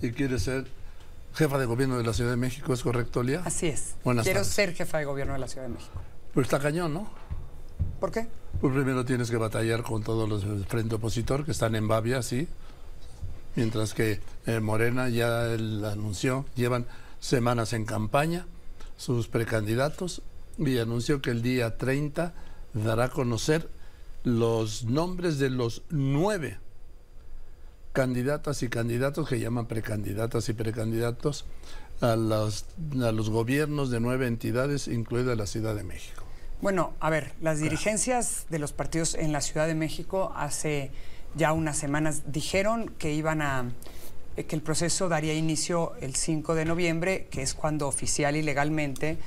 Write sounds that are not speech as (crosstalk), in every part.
y quiere ser jefa de gobierno de la Ciudad de México, ¿es correcto, Lía? Así es. Buenas Quiero tardes. ser jefa de gobierno de la Ciudad de México. Pues está cañón, ¿no? ¿Por qué? Pues primero tienes que batallar con todos los del frente opositor que están en Babia, sí. Mientras que eh, Morena ya él anunció, llevan semanas en campaña sus precandidatos y anunció que el día 30 dará a conocer los nombres de los nueve candidatas y candidatos que llaman precandidatas y precandidatos a los, a los gobiernos de nueve entidades, incluida la Ciudad de México. Bueno, a ver, las dirigencias de los partidos en la Ciudad de México hace ya unas semanas dijeron que iban a eh, que el proceso daría inicio el 5 de noviembre, que es cuando oficial y legalmente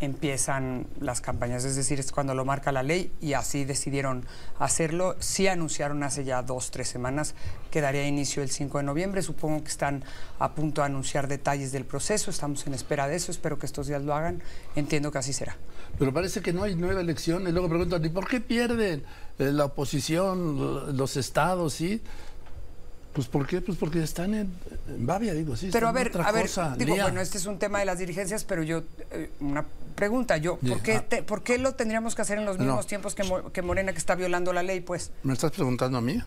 empiezan las campañas, es decir, es cuando lo marca la ley y así decidieron hacerlo. Sí anunciaron hace ya dos, tres semanas que daría inicio el 5 de noviembre. Supongo que están a punto de anunciar detalles del proceso, estamos en espera de eso, espero que estos días lo hagan. Entiendo que así será. Pero parece que no hay nueva elección. Y luego preguntan, ¿y por qué pierden eh, la oposición, los estados, sí? Pues ¿por qué? Pues porque están en, en Babia, digo, sí. Pero a ver, a ver, cosa, digo, Lía. bueno, este es un tema de las dirigencias, pero yo, eh, una pregunta, yo, ¿por qué, te- ¿por qué lo tendríamos que hacer en los No. mismos tiempos que, Mo- que Morena que está violando la ley? Pues, ¿Me estás preguntando a mí?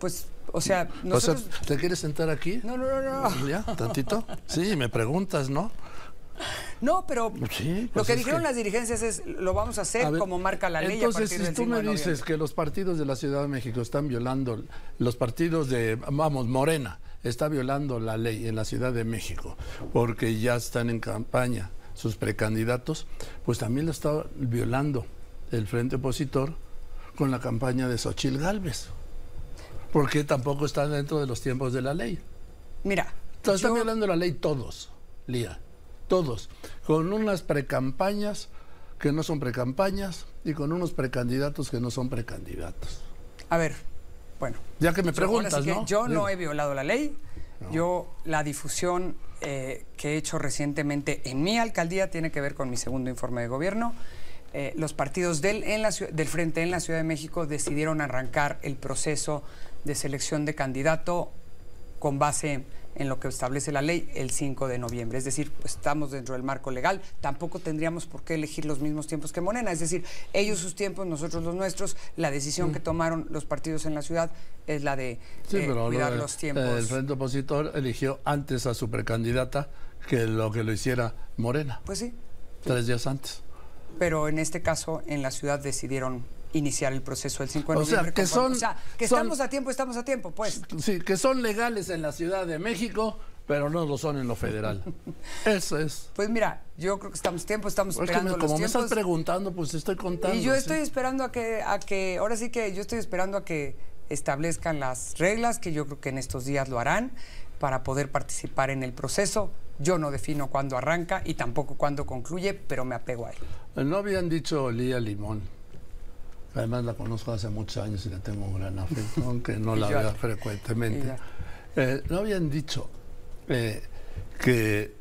pues, o sea, O nosotros... sea, ¿te quieres sentar aquí? no, no, no, no. ¿Ya? ¿Tantito? Sí, me preguntas, ¿no? No, pero Sí, lo pues que dijeron que- las dirigencias es, lo vamos a hacer A ver, como marca la ley Entonces, a si tú 5 me dices que los partidos de la Ciudad de México están violando, los partidos de, vamos, Morena está violando la ley en la Ciudad de México porque ya están en campaña sus precandidatos, pues también lo está violando el frente opositor con la campaña de Xochil Gálvez, porque tampoco está dentro de los tiempos de la ley. Mira, Entonces, están violando la ley todos, Lía, todos, con unas precampañas que no son precampañas y con unos precandidatos que no son precandidatos. a ver, bueno. Ya que me Yo- preguntas, que ¿no? Yo no he violado la ley. Yo, la difusión eh, que he hecho recientemente en mi alcaldía tiene que ver con mi segundo informe de gobierno. Eh, los partidos del, en la ciu- del Frente en la Ciudad de México decidieron arrancar el proceso de selección de candidato con base en lo que establece la ley el 5 de noviembre. Es decir, pues, estamos dentro del marco legal. Tampoco tendríamos por qué elegir los mismos tiempos que Morena. Es decir, ellos sus tiempos, nosotros los nuestros. La decisión que tomaron los partidos en la ciudad es la de Mm. Sí, eh, cuidar lo- los tiempos. El frente opositor eligió antes a su precandidata que lo que lo hiciera Morena, Pues sí, tres días antes. pero en este caso en la ciudad decidieron iniciar el proceso el 5 de O sea, noviembre. que son- o sea, que son- estamos a tiempo, estamos a tiempo, pues. Sí, que son legales en la Ciudad de México, pero no lo son en lo federal. (laughs) Eso es. Pues mira, yo creo que estamos a tiempo, estamos Es que me- esperando los como me tiempos. estás preguntando, pues estoy contando. Y yo sí. estoy esperando a que, a que, ahora sí que yo estoy esperando a que establezcan las reglas, que yo creo que en estos días lo harán, para poder participar en el proceso. Yo no defino cuándo arranca y tampoco cuándo concluye, pero me apego a él. No habían dicho Lía Limón. Además la conozco hace muchos años y le tengo un gran afecto, (laughs) aunque no la y frecuentemente. Eh, no habían dicho eh, que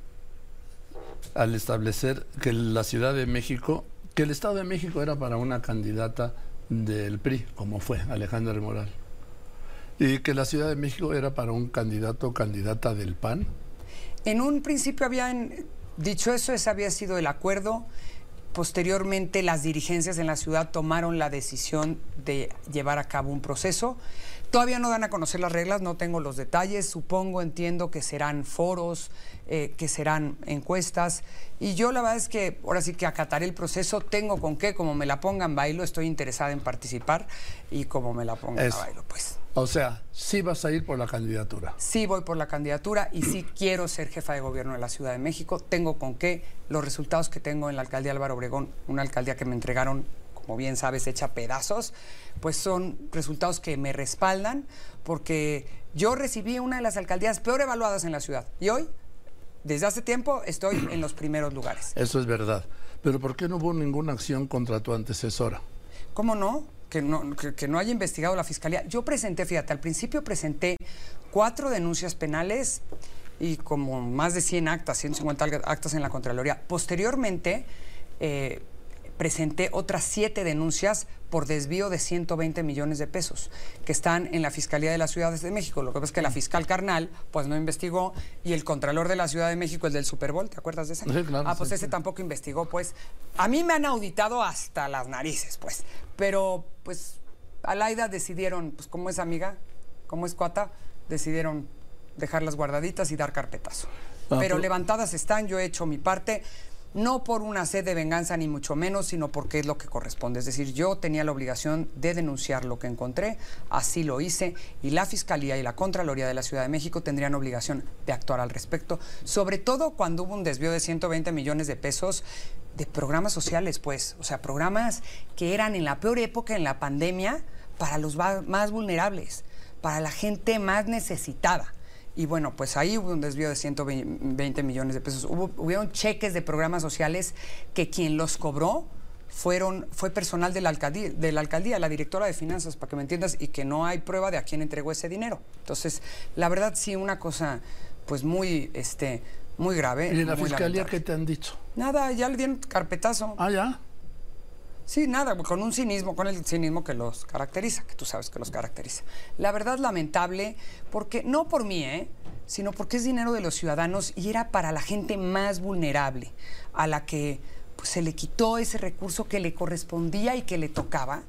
al establecer que la Ciudad de México, que el Estado de México era para una candidata del PRI, como fue Alejandra del Moral, y que la Ciudad de México era para un candidato o candidata del PAN. En un principio habían dicho eso, ese había sido el acuerdo. Posteriormente, las dirigencias en la ciudad tomaron la decisión de llevar a cabo un proceso. Todavía no dan a conocer las reglas, no tengo los detalles. Supongo, entiendo que serán foros, eh, que serán encuestas. Y yo la verdad es que ahora sí que acataré el proceso. Tengo con qué, como me la pongan bailo, estoy interesada en participar. Y como me la pongan Eso. a bailo, pues. O sea, sí vas a ir por la candidatura. Sí voy por la candidatura y sí quiero ser jefa de gobierno de la Ciudad de México. Tengo con qué los resultados que tengo en la alcaldía Álvaro Obregón, una alcaldía que me entregaron, como bien sabes, hecha pedazos, pues son resultados que me respaldan porque yo recibí una de las alcaldías peor evaluadas en la ciudad y hoy, desde hace tiempo, estoy (clears throat) en los primeros lugares. Eso es verdad. Pero ¿por qué no hubo ninguna acción contra tu antecesora? ¿Cómo no? Que no, que, que no haya investigado la fiscalía. Yo presenté, fíjate, al principio presenté cuatro denuncias penales y como más de 100 actas, 150 alga- actas en la Contraloría. Posteriormente, eh, presenté otras siete denuncias por desvío de 120 millones de pesos que están en la Fiscalía de la Ciudad de México. Lo que pasa es que la fiscal carnal pues no investigó y el contralor de la Ciudad de México, el del Super Bowl, ¿te acuerdas de ese? Sí, claro, ah, pues sí, ese sí. tampoco investigó, pues. A mí me han auditado hasta las narices, pues. Pero pues Alaida decidieron, pues como es amiga, como es cuata, decidieron dejarlas guardaditas y dar carpetazo. Ah, Pero tú- levantadas están, yo he hecho mi parte, no por una sed de venganza ni mucho menos, sino porque es lo que corresponde. Es decir, yo tenía la obligación de denunciar lo que encontré, así lo hice, y la Fiscalía y la Contraloría de la Ciudad de México tendrían obligación de actuar al respecto, sobre todo cuando hubo un desvío de 120 millones de pesos de programas sociales, pues, o sea, programas que eran en la peor época, en la pandemia, para los más vulnerables, para la gente más necesitada. Y bueno, pues ahí hubo un desvío de 120 millones de pesos. Hubo, hubieron cheques de programas sociales que quien los cobró fueron, fue personal de la, alcaldía, de la alcaldía, la directora de finanzas, para que me entiendas, y que no hay prueba de a quién entregó ese dinero. Entonces, la verdad sí, una cosa pues muy, este, muy grave. ¿Y en la fiscalía lamentable. qué te han dicho? Nada, ya le dieron carpetazo. Ah, ya. Sí, nada, con un cinismo, con el cinismo que los caracteriza, que tú sabes que los caracteriza. La verdad lamentable, porque no por mí, ¿eh? sino porque es dinero de los ciudadanos y era para la gente más vulnerable, a la que pues, se le quitó ese recurso que le correspondía y que le tocaba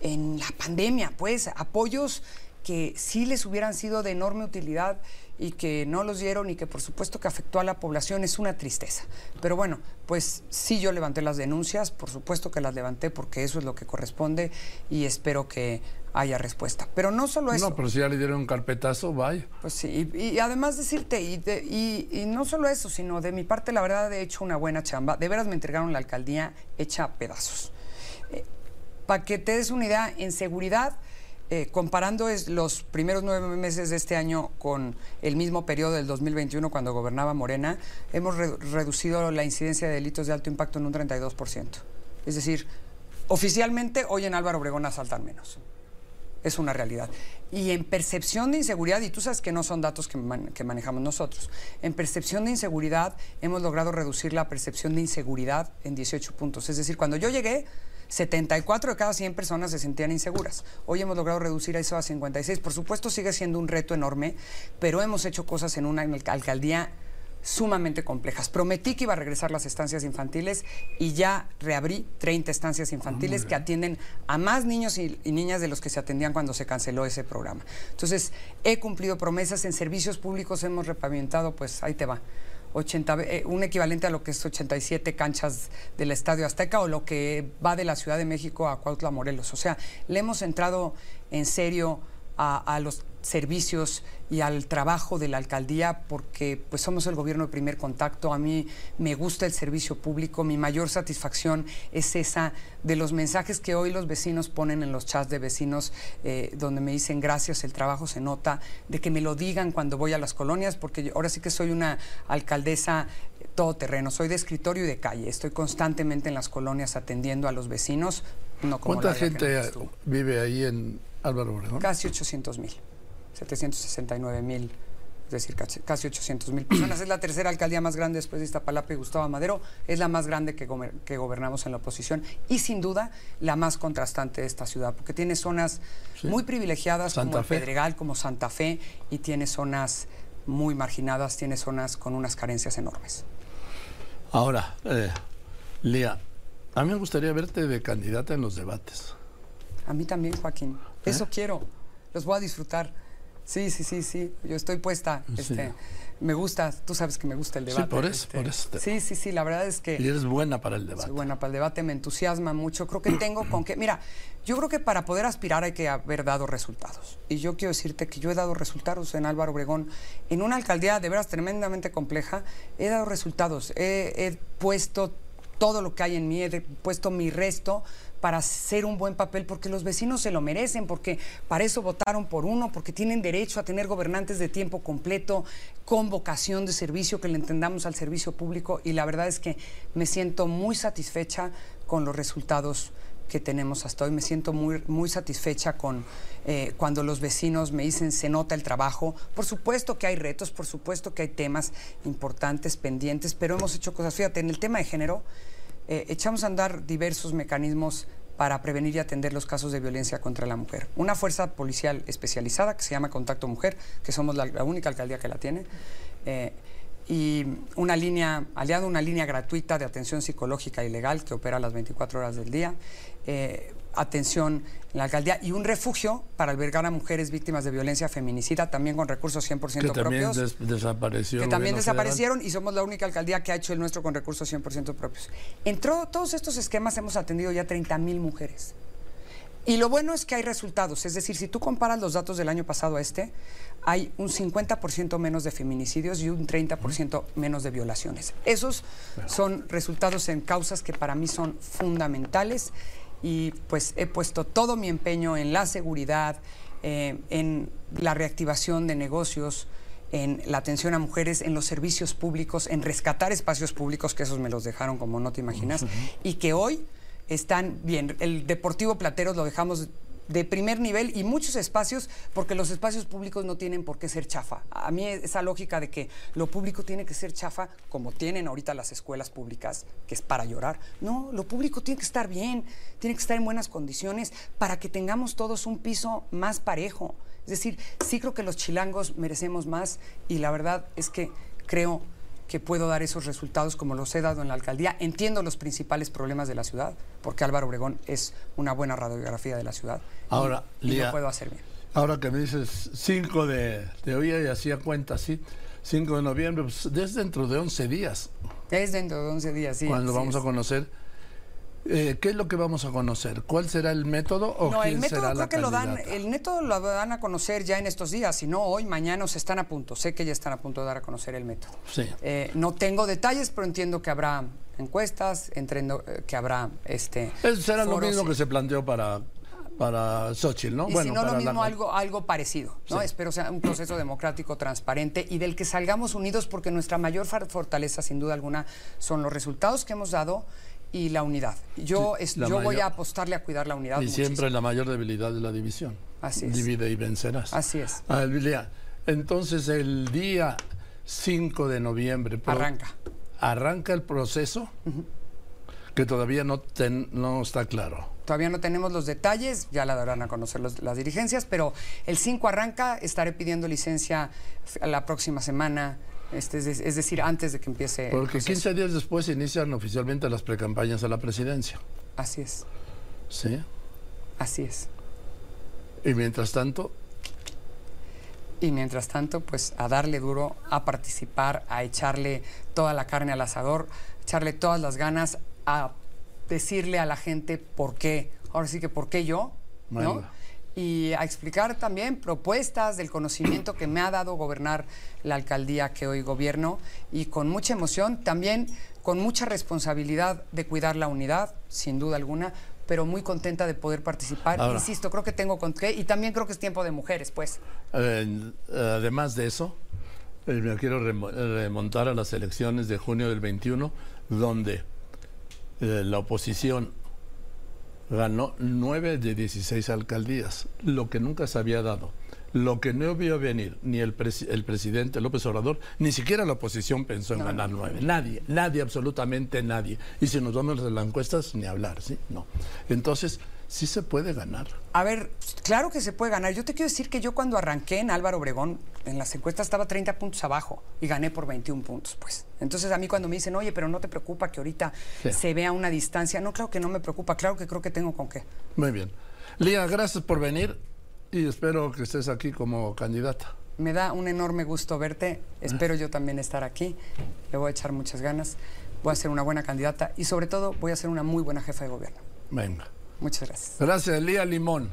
en la pandemia, pues apoyos que sí les hubieran sido de enorme utilidad y que no los dieron y que por supuesto que afectó a la población es una tristeza. Pero bueno, pues sí yo levanté las denuncias, por supuesto que las levanté porque eso es lo que corresponde y espero que haya respuesta. Pero no solo eso. No, pero si ya le dieron un carpetazo, vaya. Pues sí, y, y además decirte, y, de- y- y no solo eso, sino de mi parte, la verdad, he hecho una buena chamba. De veras me entregaron la alcaldía hecha a pedazos. Para que te des una idea, en seguridad, eh, comparando los primeros nueve meses de este año con el mismo periodo del 2021 cuando gobernaba Morena, hemos re- reducido la incidencia de delitos de alto impacto en un 32%. Es decir, oficialmente hoy en Álvaro Obregón asaltan menos es una realidad. Y en percepción de inseguridad, y tú sabes que no son datos que manejamos nosotros, en percepción de inseguridad hemos logrado reducir la percepción de inseguridad en 18 puntos. Es decir, cuando yo llegué, 74 de cada 100 personas se sentían inseguras. Hoy hemos logrado reducir eso a 56. Por supuesto sigue siendo un reto enorme, pero hemos hecho cosas en una alca- alcaldía sumamente complejas. Prometí que iba a regresar las estancias infantiles y ya reabrí 30 estancias infantiles que atienden a más niños y, y niñas de los que se atendían cuando se canceló ese programa. Entonces, he cumplido promesas en servicios públicos, hemos repavimentado, pues ahí te va. 80, ve- eh, un equivalente a lo que es 87 canchas del Estadio Azteca o lo que va de la Ciudad de México a Cuautla, Morelos. O sea, le hemos entrado en serio a, a los servicios y al trabajo de la alcaldía porque pues somos el gobierno de primer contacto. A mí me gusta el servicio público. Mi mayor satisfacción es esa de los mensajes que hoy los vecinos ponen en los chats de vecinos eh, donde me dicen gracias, el trabajo se nota, de que me lo digan cuando voy a las colonias porque yo- ahora sí que soy una alcaldesa eh, todoterreno. Soy de escritorio y de calle. Estoy constantemente en las colonias atendiendo a los vecinos. No como ¿Cuánta gente vive ahí en Álvaro Obregón? Casi 800 mil, 769 mil, es decir, casi, casi 800 mil personas. Es la tercera alcaldía más grande después de Iztapalapa y Gustavo Madero. Es la más grande que, gober- que gobernamos en la oposición y sin duda la más contrastante de esta ciudad, porque tiene zonas Sí. muy privilegiadas Santa como el. Pedregal, como Santa Fe, y tiene zonas muy marginadas, tiene zonas con unas carencias enormes. Ahora, eh, Lía, a mí me gustaría verte de candidata en los debates. A mí también, Joaquín. ¿Eh? Eso quiero. Los voy a disfrutar. Sí, sí, sí, sí. Yo estoy puesta. Sí. Este, me gusta. Tú sabes que me gusta el debate. por eso, este. por eso Sí, sí, sí. La verdad es que Y eres buena para el debate. soy buena para el debate. Me entusiasma mucho. Creo que tengo con qué. Mira, yo creo que para poder aspirar hay que haber dado resultados. Y yo quiero decirte que yo he dado resultados en Álvaro Obregón. En una alcaldía de veras tremendamente compleja, he dado resultados. He, he puesto todo lo que hay en mí, he puesto mi resto para hacer un buen papel, porque los vecinos se lo merecen, porque para eso votaron por uno, porque tienen derecho a tener gobernantes de tiempo completo, con vocación de servicio, que le entendamos al servicio público, y la verdad es que me siento muy satisfecha con los resultados que tenemos hasta hoy. Me siento muy, muy satisfecha con eh, cuando los vecinos me dicen se nota el trabajo. Por supuesto que hay retos, por supuesto que hay temas importantes, pendientes, pero hemos hecho cosas. Fíjate, en el tema de género, eh, echamos a andar diversos mecanismos para prevenir y atender los casos de violencia contra la mujer. Una fuerza policial especializada que se llama Contacto Mujer, que somos la, única alcaldía que la tiene. Eh, y una línea, aliado una línea gratuita de atención psicológica y legal que opera las 24 horas del día, eh, atención en la alcaldía y un refugio para albergar a mujeres víctimas de violencia feminicida, también con recursos 100% que también propios. des- desapareció. que también federal. desaparecieron y somos la única alcaldía que ha hecho el nuestro con recursos 100% propios. En todos estos esquemas hemos atendido ya 30 mil mujeres. Y lo bueno es que hay resultados, es decir, si tú comparas los datos del año pasado a este, hay un 50% menos de feminicidios y un 30% menos de violaciones. Esos son resultados en causas que para mí son fundamentales y pues he puesto todo mi empeño en la seguridad, eh, en la reactivación de negocios, en la atención a mujeres, en los servicios públicos, en rescatar espacios públicos, que esos me los dejaron como no te imaginas, y que hoy están bien. El Deportivo Plateros lo dejamos de primer nivel y muchos espacios, porque los espacios públicos no tienen por qué ser chafa. A mí esa lógica de que lo público tiene que ser chafa, como tienen ahorita las escuelas públicas, que es para llorar. No, lo público tiene que estar bien, tiene que estar en buenas condiciones para que tengamos todos un piso más parejo. Es decir, sí creo que los chilangos merecemos más y la verdad es que creo que puedo dar esos resultados como los he dado en la alcaldía. Entiendo los principales problemas de la ciudad, porque Álvaro Obregón es una buena radiografía de la ciudad. y- Ahora, y, lo Lía, puedo hacer bien. Ahora que me dices 5 de, de oía y hacía cuenta, sí, 5 de noviembre, pues desde dentro de 11 días, Es dentro de 11 días, sí. cuando así vamos es. a conocer. Eh, ¿Qué es lo que vamos a conocer? ¿Cuál será el método o No, quién el método será creo la que lo dan, candidata? el método lo van a conocer ya en estos días, si no hoy, mañana, se están a punto. Sé que ya están a punto de dar a conocer el método. Sí. Eh, no tengo detalles, pero entiendo que habrá encuestas, entiendo eh, que habrá este. Eso será lo mismo que se planteó para, para Xochitl, ¿no? Y si no, lo la- mismo, algo, algo parecido. ¿no? Sí. Espero sea un proceso democrático, transparente y del que salgamos unidos, porque nuestra mayor fortaleza, sin duda alguna, son los resultados que hemos dado y la unidad. Yo, Sí, es- la yo voy a apostarle a cuidar la unidad. Y muchísimo. siempre la mayor debilidad de la división. Así es. Divide y vencerás. Así es. Ah, entonces el día 5 de noviembre pro- Arranca. arranca el proceso que todavía no, ten- no está claro. Todavía no tenemos los detalles, ya la darán a conocer los- las dirigencias, pero el 5 arranca, estaré pidiendo licencia la próxima semana, este, es, de- es decir, antes de que empiece el Porque proceso. 15 días después inician oficialmente las precampañas a la presidencia. Así es, ¿Sí? así es. Y mientras tanto, Y mientras tanto, pues a darle duro, a participar, a echarle toda la carne al asador, echarle todas las ganas, a decirle a la gente por qué, ahora sí que por qué yo, ¿no? Y a explicar también propuestas del conocimiento que me ha dado gobernar la alcaldía que hoy gobierno y con mucha emoción, también con mucha responsabilidad de cuidar la unidad, sin duda alguna, pero muy contenta de poder participar. Ahora. Insisto, creo que tengo con qué y también creo que es tiempo de mujeres, pues. eh, además de eso, eh, me quiero remo- remontar a las elecciones de junio del 21, donde eh, la oposición ganó 9 de 16 alcaldías, lo que nunca se había dado. Lo que no vio venir ni el, el presidente López Obrador, ni siquiera la oposición pensó en No, ganar nueve. Nadie, nadie, absolutamente nadie. Y si nos vamos a las encuestas, ni hablar, ¿sí? No. Entonces, sí se puede ganar. A ver, claro que se puede ganar. Yo te quiero decir que yo cuando arranqué en Álvaro Obregón, en las encuestas estaba 30 puntos abajo y gané por 21 puntos, pues. Entonces a mí cuando me dicen, oye, pero no te preocupa que ahorita Sí. se vea una distancia, no, claro que no me preocupa, claro que creo que tengo con qué. Muy bien. Lía, gracias por venir y espero que estés aquí como candidata. Me da un enorme gusto verte, espero yo también estar aquí, le voy a echar muchas ganas, voy a ser una buena candidata y sobre todo voy a ser una muy buena jefa de gobierno. Venga. Muchas gracias. Gracias, Lía Limón.